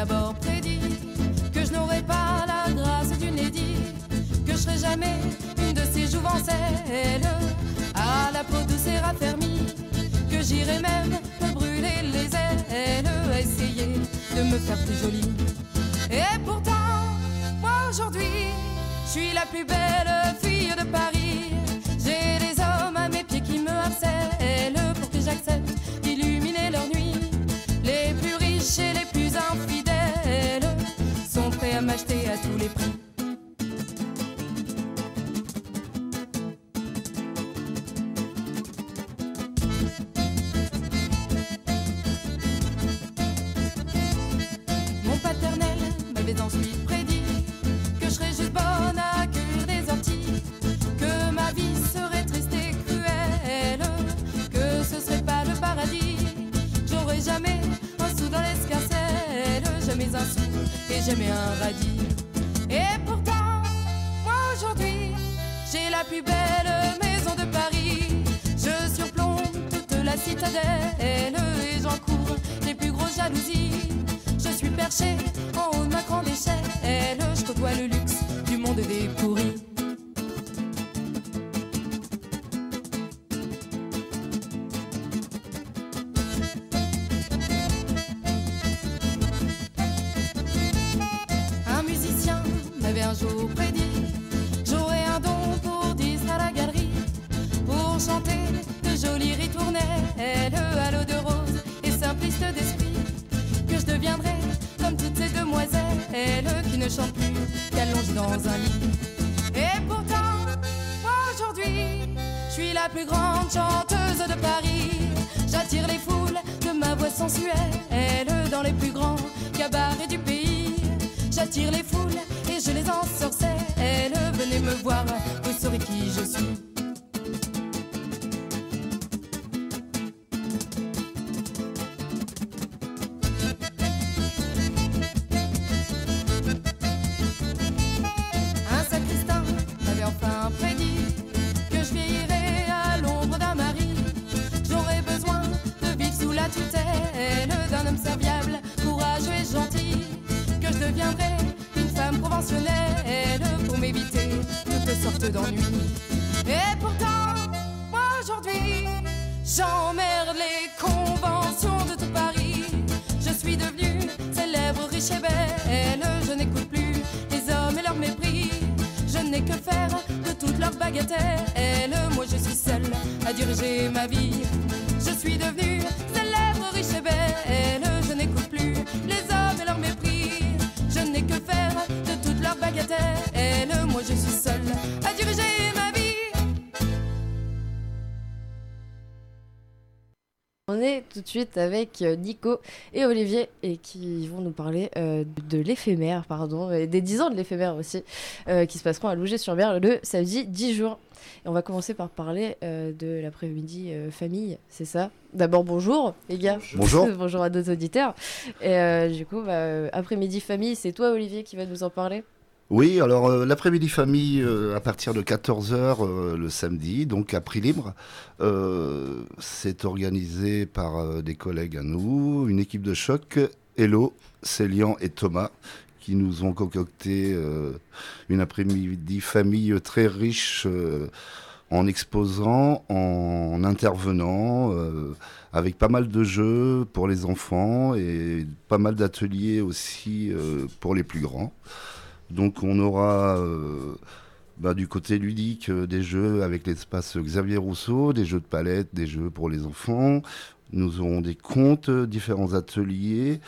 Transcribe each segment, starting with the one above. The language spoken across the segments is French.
d'abord prédit que je n'aurais pas la grâce d'une édit, que je serais jamais une de ces jouvencelles à la peau douce et raffermie, que j'irais même me brûler les ailes essayer de me faire plus jolie. Et pourtant, moi aujourd'hui, je suis la plus belle fille de Paris. À tous les prix. Je sensuelle Dans les plus grands cabarets du pays J'attire les foules et je les ensorcelle. Venez me voir, vous saurez qui je suis. Les conventions de tout Paris. Je suis devenue célèbre, riche et belle. Je n'écoute plus les hommes et leur mépris. Je n'ai que faire de toutes leurs bagatelles. Moi je suis seule à diriger ma vie. Je suis devenue célèbre, riche et belle. Je n'écoute plus les hommes et leur mépris. Je n'ai que faire de toutes leurs bagatelles. Moi je suis seule à diriger On est tout de suite avec euh, Nico et Olivier et qui vont nous parler euh, de l'éphémère, pardon, et des 10 ans de l'éphémère aussi, euh, qui se passeront à Louget-sur-Mer le samedi 10 juin. Et on va commencer par parler euh, de l'après-midi famille, c'est ça? D'abord bonjour les gars. Bonjour. bonjour à nos auditeurs. Et du coup, bah, après-midi famille, c'est toi Olivier qui va nous en parler Oui, alors euh, l'après-midi famille euh, à partir de 14h le samedi, donc à prix libre. Euh, c'est organisé par euh, des collègues à nous, une équipe de choc, Hello, Célian et Thomas, qui nous ont concocté euh, une après-midi famille très riche euh, en exposant, en intervenant, euh, avec pas mal de jeux pour les enfants et pas mal d'ateliers aussi euh, pour les plus grands. Donc on aura euh, bah, du côté ludique euh, des jeux avec l'espace Xavier Rousseau, des jeux de palette, des jeux pour les enfants. Nous aurons des contes, euh, différents ateliers.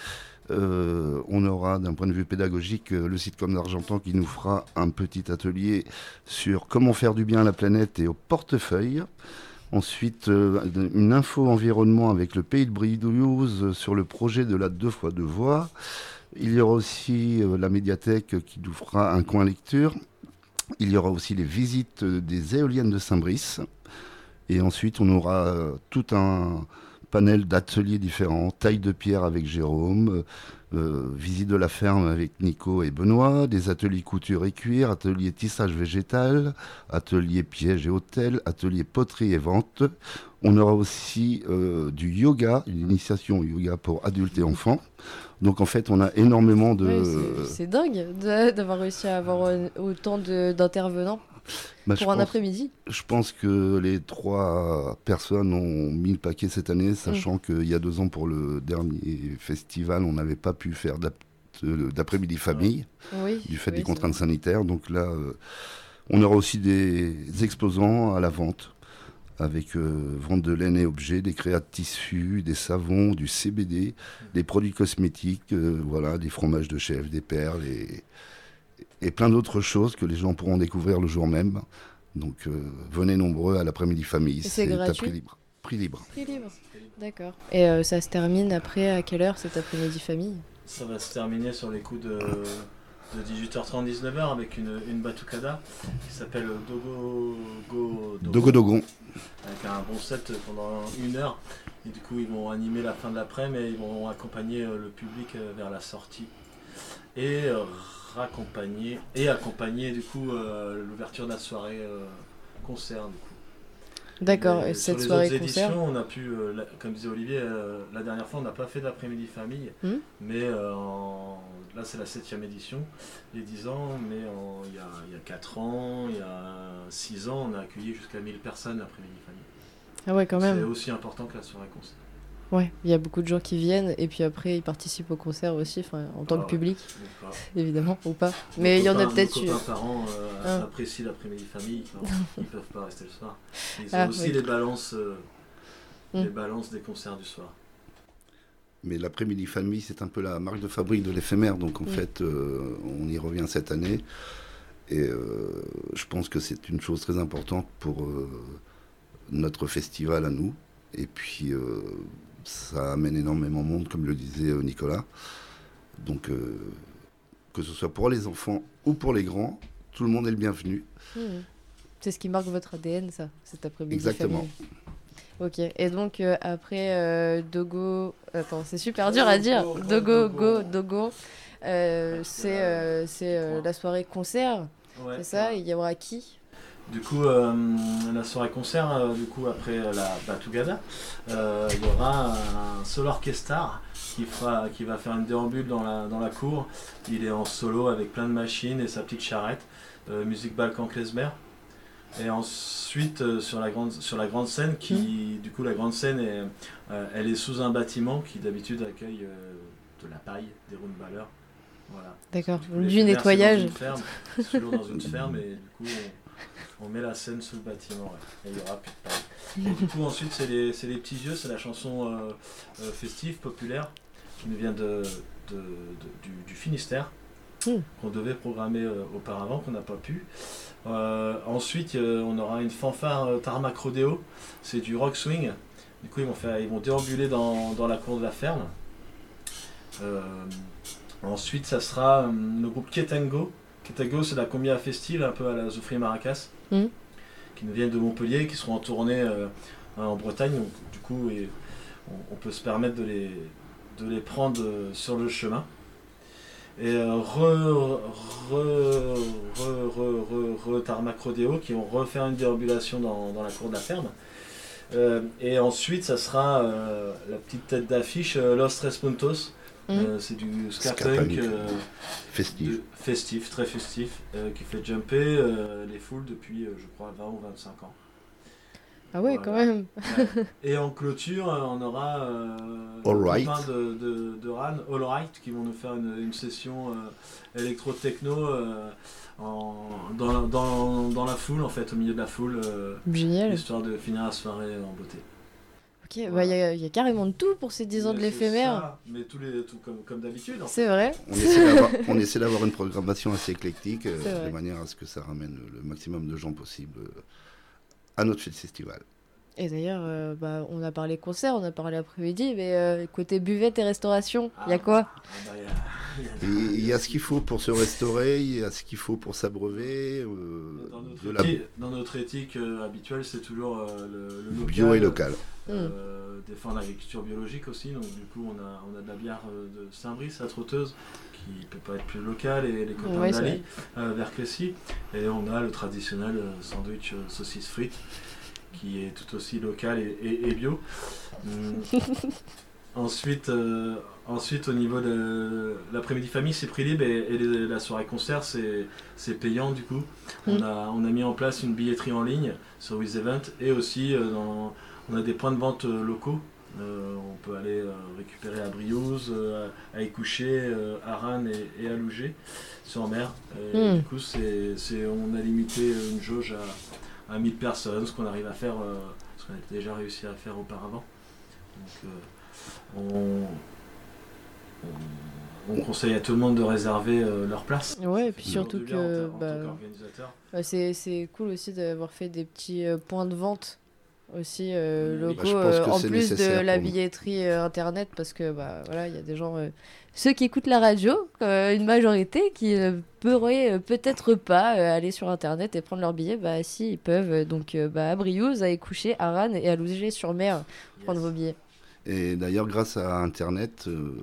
On aura d'un point de vue pédagogique le site comme d'Argentan qui nous fera un petit atelier sur comment faire du bien à la planète et au portefeuille. Ensuite, une info environnement avec le Pays de euh, sur le projet de la deux fois deux voies. Il y aura aussi euh, la médiathèque qui nous fera un coin lecture. Il y aura aussi les visites euh, des éoliennes de Saint-Brice. Et ensuite, on aura euh, tout un panel d'ateliers différents, taille de pierre avec Jérôme, euh, visite de la ferme avec Nico et Benoît, des ateliers couture et cuir, atelier tissage végétal, atelier piège et hôtel, atelier poterie et vente. On aura aussi euh, du yoga, une initiation yoga pour adultes et enfants. Donc en fait, on a énormément de... C'est- dingue d'avoir réussi à avoir euh, autant d'intervenants Bah, je pour un pense- après-midi? Je pense que les trois personnes ont mis le paquet cette année, sachant qu'il y a deux ans, pour le dernier festival, on n'avait pas pu faire euh, d'après-midi famille, Oui. du fait oui, des contraintes sanitaires. Donc là, euh, on aura aussi des exposants à la vente, avec euh, vente de laine et objets, des créas de tissus, des savons, du CBD, des produits cosmétiques, euh, voilà, des fromages de chèvre, des perles et, et plein d'autres choses que les gens pourront découvrir le jour même. Donc euh, venez nombreux à l'après-midi famille. C'est à gratuit prix libre. Prix libre. Prix libre. D'accord. Et euh, ça se termine après à quelle heure cet après-midi famille? Ça va se terminer sur les coups de, de 18h30, 19h avec une, une batucada qui s'appelle Dogo Go Dogo Dogon. avec un bon set pendant une heure. Et du coup, ils vont animer la fin de l'après-midi, mais ils vont accompagner euh, le public vers la sortie. Et euh, raccompagner, et accompagner du coup euh, l'ouverture de la soirée euh, concert. Du coup. D'accord. Et sur cette les soirée autres concert éditions, on a pu, euh, la- comme disait Olivier, euh, la dernière fois, on n'a pas fait d'après-midi famille, Hmm. mais euh, en- là c'est la septième édition, les 10 ans, mais il y, a, y a 4 ans, il y a 6 ans, on a accueilli jusqu'à 1000 personnes l'après-midi famille. Ah ouais, quand C'est même. aussi important que la soirée concert. Ouais, il y a beaucoup de gens qui viennent et puis après ils participent au concert aussi, enfin en tant Ah que ouais. public, évidemment, ou pas. Nos Mais il y en a peut-être nos eu. parents euh, Ah. apprécient l'après-midi famille, ils peuvent pas rester le soir. Ils ont Ah, aussi oui. les balances, euh, Hmm. les balances des concerts du soir. Mais l'après-midi famille, c'est un peu la marque de fabrique de l'éphémère. Donc en Mm. fait, euh, on y revient cette année. Et euh, je pense que c'est une chose très importante pour euh, notre festival à nous. Et puis, euh, ça amène énormément de monde, comme le disait euh, Nicolas. Donc, euh, que ce soit pour les enfants ou pour les grands, tout le monde est le bienvenu. Mhm. C'est ce qui marque votre ADN, ça, cet après-midi. Exactement. famille. Ok, et donc euh, après euh, Dogo, attends, c'est super dur à dire. Dogo, go, Dogo, euh, c'est euh, euh, la soirée concert, Ouais, c'est ça. Il y aura qui? Du coup, euh, la soirée concert, euh, du coup, après la Batugada, euh, il y aura un solo orchestra qui, fera, qui va faire une déambule dans la, dans la cour. Il est en solo avec plein de machines et sa petite charrette. musique Balkan Klezmer. Et ensuite, sur, la grande, sur la grande scène, qui, du coup, la grande scène, est, elle est sous un bâtiment qui d'habitude accueille de la paille, des roundballers. Voilà. D'accord, Du nettoyage. dans une ferme. Toujours dans une ferme et du coup on, on met la scène sous le bâtiment ouais. et il y aura plus de paille. Et du coup ensuite c'est les, c'est les petits yeux, c'est la chanson euh, euh, festive, populaire, qui nous vient de, de- de- du, du Finistère, Hmm. qu'on devait programmer euh, auparavant, qu'on n'a pas pu. Ensuite on aura une fanfare Tarmac Rodeo, c'est du rock swing. Du coup ils vont, faire, ils vont déambuler dans, dans la cour de la ferme. Ensuite, ça sera le groupe Ketango. Ketango, c'est la combia festive, un peu à la Zoufri Maracas, Mhm. qui nous viennent de Montpellier, qui seront en tournée euh, en Bretagne. Donc, du coup, et on, on peut se permettre de les, de les prendre euh, sur le chemin. Et euh, re, re, re, re, re, Tarmac Rodeo, qui vont refaire une déambulation dans, dans la cour de la ferme. Euh, et ensuite, ça sera la petite tête d'affiche Los Tres Puntos. Mhm. Euh, c'est du ska punk euh, Festif. de- festif, très festif, euh, qui fait jumper euh, les foules depuis, euh, je crois, 20 ou 25 ans. Ah ouais, Voilà. quand même. Et en clôture, on aura euh, All Right. de, de, de Ran, All Right, qui vont nous faire une, une session euh, électro-techno euh, en- dans, la, dans, dans la foule, en fait, au milieu de la foule, euh, Génial. histoire de finir la soirée en beauté. Ok, il y, a- il y a carrément de tout pour ces 10 ans de Mais l'éphémère. Mais tous les, tout comme, comme d'habitude. en fait. C'est vrai. On essaie d'avoir- une programmation assez éclectique, euh, de manière à ce que ça ramène le maximum de gens possible euh, à notre festival. Et d'ailleurs, euh, bah, on a parlé concert, on a parlé après-midi, mais euh, côté buvette et restauration, il y a quoi Ah, bah, il y a- Il y ce qu'il faut pour se restaurer, il y a ce qu'il faut pour s'abreuver. euh, Dans notre, la éthique, dans notre éthique, euh, habituelle, c'est toujours euh, le, le local, bio et local. euh, des fins d'agriculture biologique aussi. Donc du coup, on a, on a de la bière de Saint-Brice, la trotteuse, qui peut pas être plus locale, et les copains Ouais, l'Ali, vers Clécy. Et on a le traditionnel sandwich saucisse frites, qui est tout aussi local et, et- et bio. Hum. Ensuite, euh, ensuite, au niveau de l'après-midi famille, c'est prix libre et, et les- la soirée concert, c'est payant du coup. On, Mm. a, on a mis en place une billetterie en ligne sur WizEvent et aussi euh, dans- on a des points de vente euh, locaux. Euh, on peut aller euh, récupérer à Briouze, euh, à Écouché, euh, à Rannes et, à Lougé sur mer. Et Mm. Du coup, c'est- on a limité une jauge à, à 1000 personnes, ce qu'on arrive à faire, euh, ce qu'on a déjà réussi à faire auparavant. Donc, euh, on, on- on conseille à tout le monde de réserver euh, leur place. Ouais, et puis surtout que bah, bah, c'est c'est cool aussi d'avoir fait des petits points de vente aussi euh, locaux bah, euh, en plus de la billetterie euh, internet parce que bah voilà il y a des gens euh, ceux qui écoutent la radio euh, une majorité qui ne pourraient euh, peut-être pas euh, aller sur internet et prendre leur billet bah si ils peuvent. Donc euh, bah, à Briouze à Écouché à Rannes et à Lougé-sur-Mer prendre Yes. vos billets. Et d'ailleurs, grâce à Internet, euh,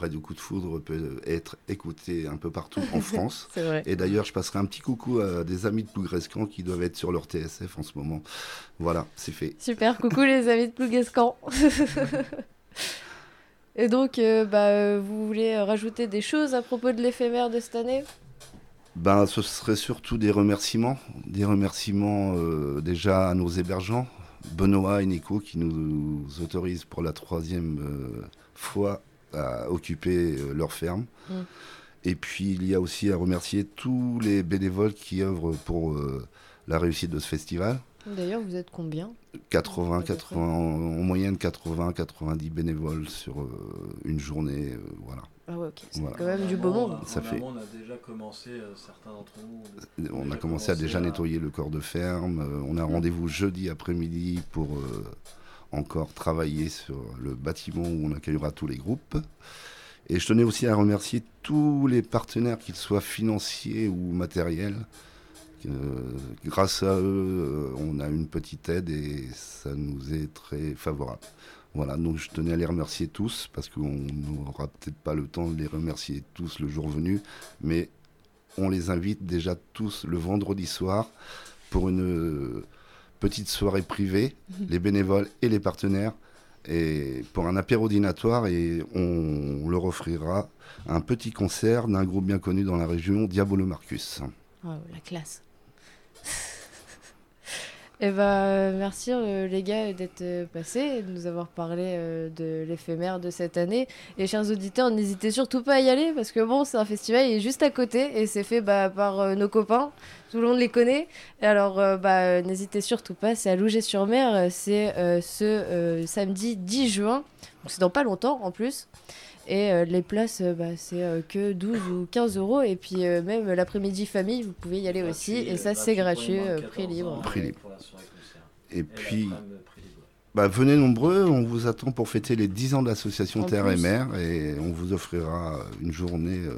Radio Coup de Foudre peut être écouté un peu partout en France. vrai Et d'ailleurs, je passerai un petit coucou à des amis de Plougrescan qui doivent être sur leur TSF en ce moment. Voilà, c'est fait. Super, coucou les amis de Plouguescan. Et donc, euh, bah, euh, vous voulez rajouter des choses à propos de l'éphémère de cette année? Ben, ce serait surtout des remerciements. Des remerciements euh, déjà à nos hébergeants, Benoît et Nico, qui nous autorisent pour la troisième euh, fois à occuper euh, leur ferme. Mm. Et puis, il y a aussi à remercier tous les bénévoles qui œuvrent pour euh, la réussite de ce festival. D'ailleurs, vous êtes combien? 80, À peu près. 80, en moyenne 80, 90 bénévoles sur euh, une journée. euh, voilà. Ah ouais, ok, c'est Voilà. quand même du beau monde. amont, Ça en fait- amont, On a déjà commencé, euh, certains d'entre nous. On a commencé à déjà à- nettoyer le corps de ferme. euh, On a rendez-vous jeudi après-midi pour euh, encore travailler sur le bâtiment où on accueillera tous les groupes. Et je tenais aussi à remercier tous les partenaires, qu'ils soient financiers ou matériels. Grâce à eux, euh, on a une petite aide et ça nous est très favorable. Voilà, donc je tenais à les remercier tous parce qu'on n'aura peut-être pas le temps de les remercier tous le jour venu, mais on les invite déjà tous le vendredi soir pour une petite soirée privée, les bénévoles et les partenaires, et pour un apéro dînatoire et on leur offrira un petit concert d'un groupe bien connu dans la région, Diabolo Marcus. Ah, la classe. Et bah, euh, merci euh, les gars d'être euh, passés de nous avoir parlé de l'éphémère de cette année. Et chers auditeurs, n'hésitez surtout pas à y aller parce que bon, c'est un festival, il est juste à côté et c'est fait bah, par nos copains. Tout le monde les connaît. Et alors, bah, n'hésitez surtout pas, c'est à Louget-sur-Mer, c'est ce samedi 10 juin. Donc c'est dans pas longtemps en plus. Et euh, les places, euh, bah, c'est euh, que 12 ou 15 euros. Et puis euh, même l'après-midi famille, vous pouvez y aller aussi. Gratuit, Et ça, c'est gratuit, moins de euh, 14 prix libre. ans Prix et libre. Et Et puis, l'après-midi, prix libre. bah, venez nombreux, on vous attend pour fêter les 10 ans de l'association Terre et. Mer et on vous offrira une journée euh,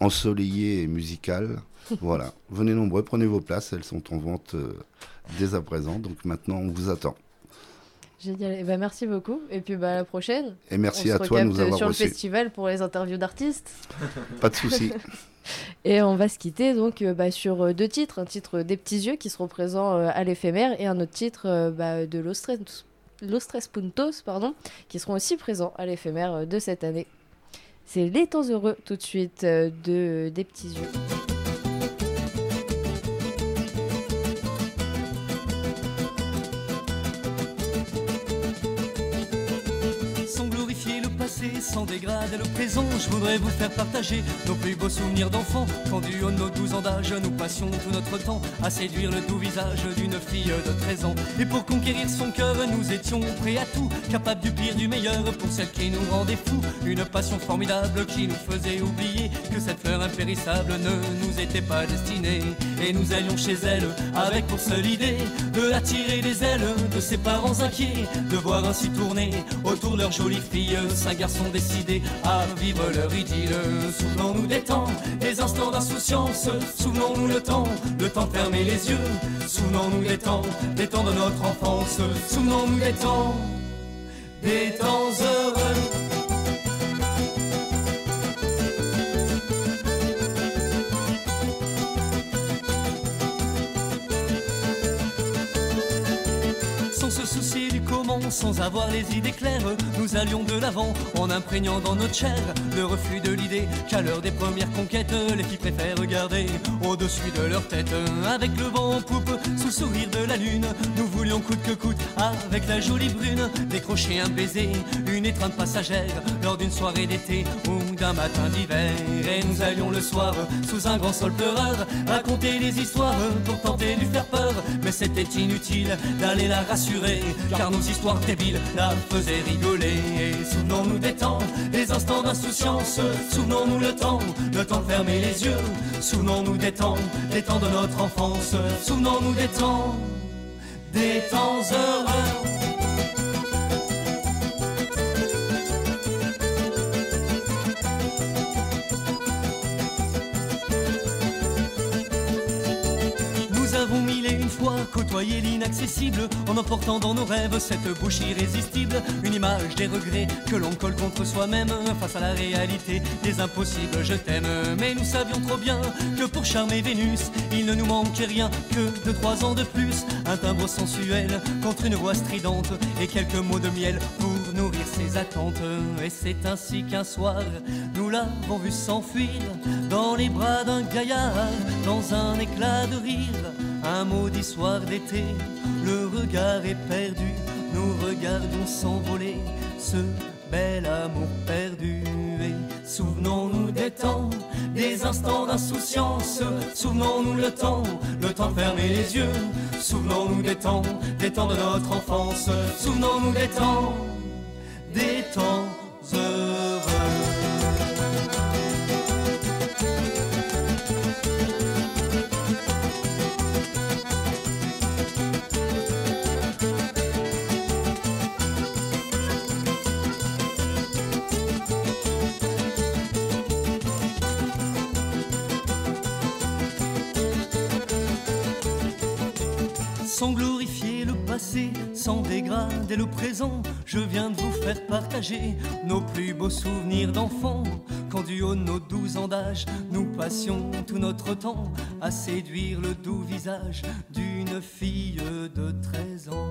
ensoleillée et musicale. voilà, venez nombreux, prenez vos places, elles sont en vente euh, dès à présent, donc maintenant on vous attend. Génial. Et bah, merci beaucoup. Et puis bah, à la prochaine. Et merci On à se toi de nous avoir sur le festival pour les interviews d'artistes. Pas de souci. Et on va se quitter donc euh, bah, sur euh, deux titres. Un titre des petits yeux qui seront présents euh, à l'éphémère et un autre titre euh, bah, de Los Tres, Los Tres Puntos pardon, qui seront aussi présents à l'éphémère euh, de cette année. C'est Les Temps Heureux tout de suite euh, de Des Petits Yeux. Sans dégrader le présent, je voudrais vous faire partager nos plus beaux souvenirs d'enfants. Quand du haut de nos 12 ans d'âge, nous passions tout notre temps à séduire le doux visage d'une fille de 13 ans. Et pour conquérir son cœur, nous étions prêts à tout, capables du pire, du meilleur pour celle qui nous rendait fous. Une passion formidable qui nous faisait oublier que cette fleur impérissable ne nous était pas destinée. Et nous allions chez elle avec pour seule idée de la tirer des ailes de ses parents inquiets, de voir ainsi tourner autour de leur jolie fille cinq garçons décidés à vivre leur idylle. Souvenons-nous des temps, des instants d'insouciance, souvenons-nous le temps, le temps de fermer les yeux. Souvenons-nous des temps, des temps de notre enfance, souvenons-nous des temps. des temps heureux. Sans se soucier comment, sans avoir les idées claires, nous allions de l'avant en imprégnant dans notre chair le reflux de l'idée qu'à l'heure des premières conquêtes, les filles préfèrent regarder au-dessus de leur tête. Avec le vent en poupe, sous le sourire de la lune, nous voulions coûte que coûte, avec la jolie brune, décrocher un baiser, une étreinte passagère lors d'une soirée d'été ou d'un matin d'hiver. Et nous allions le soir, sous un grand sol pleureur, raconter des histoires pour tenter de lui faire peur. Mais c'était inutile d'aller la rassurer, car histoires débiles la faisaient rigoler. Et souvenons-nous des temps, des instants d'insouciance, souvenons-nous le temps, le temps de fermer les yeux. Souvenons-nous des temps, des temps de notre enfance, souvenons-nous des temps, des temps heureux. L'inaccessible en emportant dans nos rêves cette bouche irrésistible, une image des regrets que l'on colle contre soi-même face à la réalité des impossibles. Je t'aime, mais nous savions trop bien que pour charmer Vénus, il ne nous manquait rien que de trois ans de plus, un timbre sensuel contre une voix stridente et quelques mots de miel pour nourrir ses attentes. Et c'est ainsi qu'un soir, nous l'avons vu s'enfuir dans les bras d'un gaillard, dans un éclat de rire. Un maudit soir d'été, le regard est perdu, nous regardions s'envoler ce bel amour perdu. Souvenons-nous des temps, des instants d'insouciance, souvenons-nous le temps, le temps de fermer les yeux, souvenons-nous des temps, des temps de notre enfance, souvenons-nous des temps, des temps. Sans dégrader le présent, je viens de vous faire partager nos plus beaux souvenirs d'enfants. Quand du haut de nos douze ans d'âge, nous passions tout notre temps à séduire le doux visage d'une fille de 13 ans.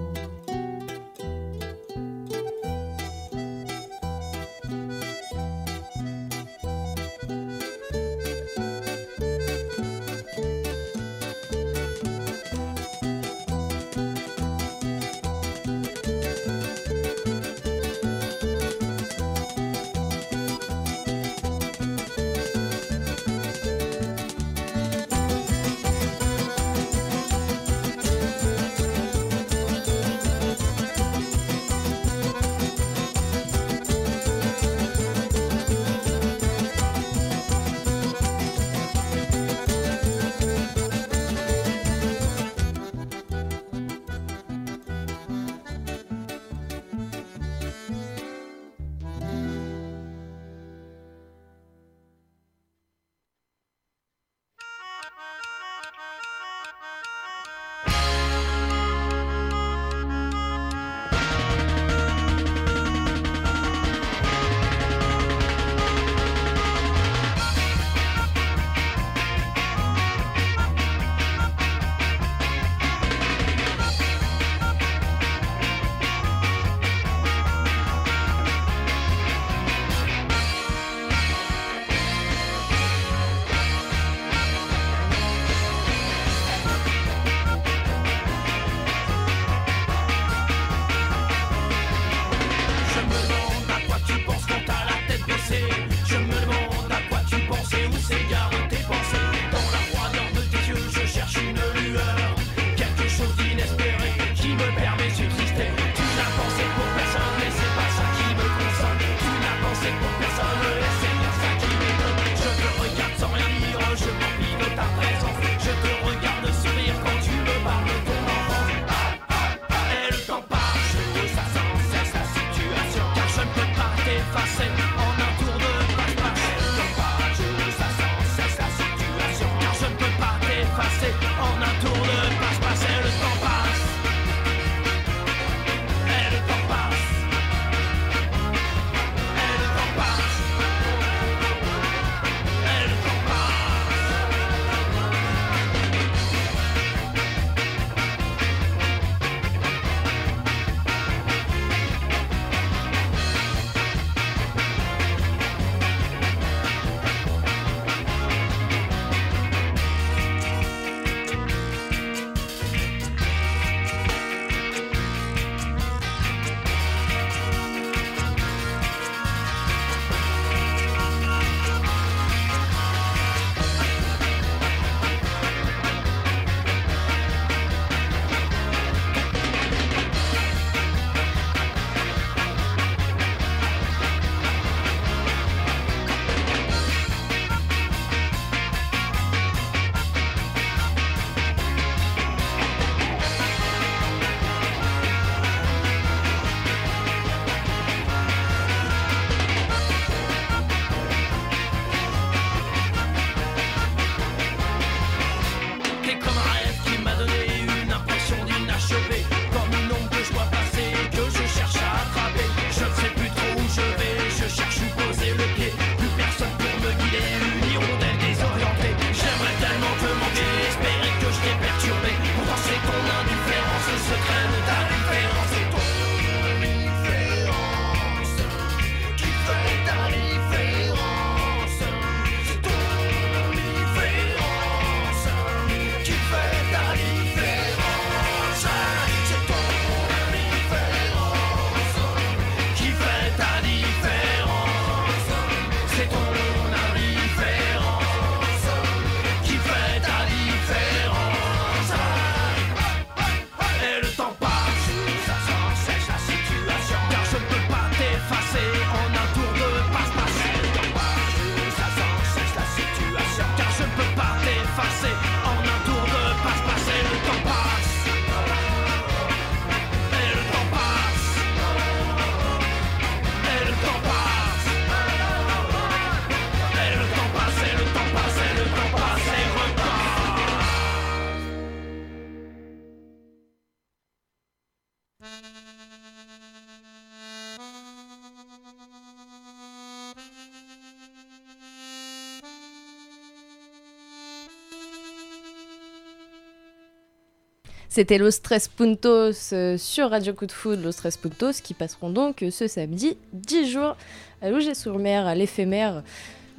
C'était Los Tres Puntos euh, sur Radio Coup de Foot, Los Tres Puntos, qui passeront donc euh, ce samedi 10 jours à Louget-sur-Mer, à l'éphémère.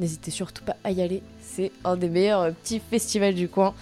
N'hésitez surtout pas à y aller, c'est un des meilleurs euh, petits festivals du coin.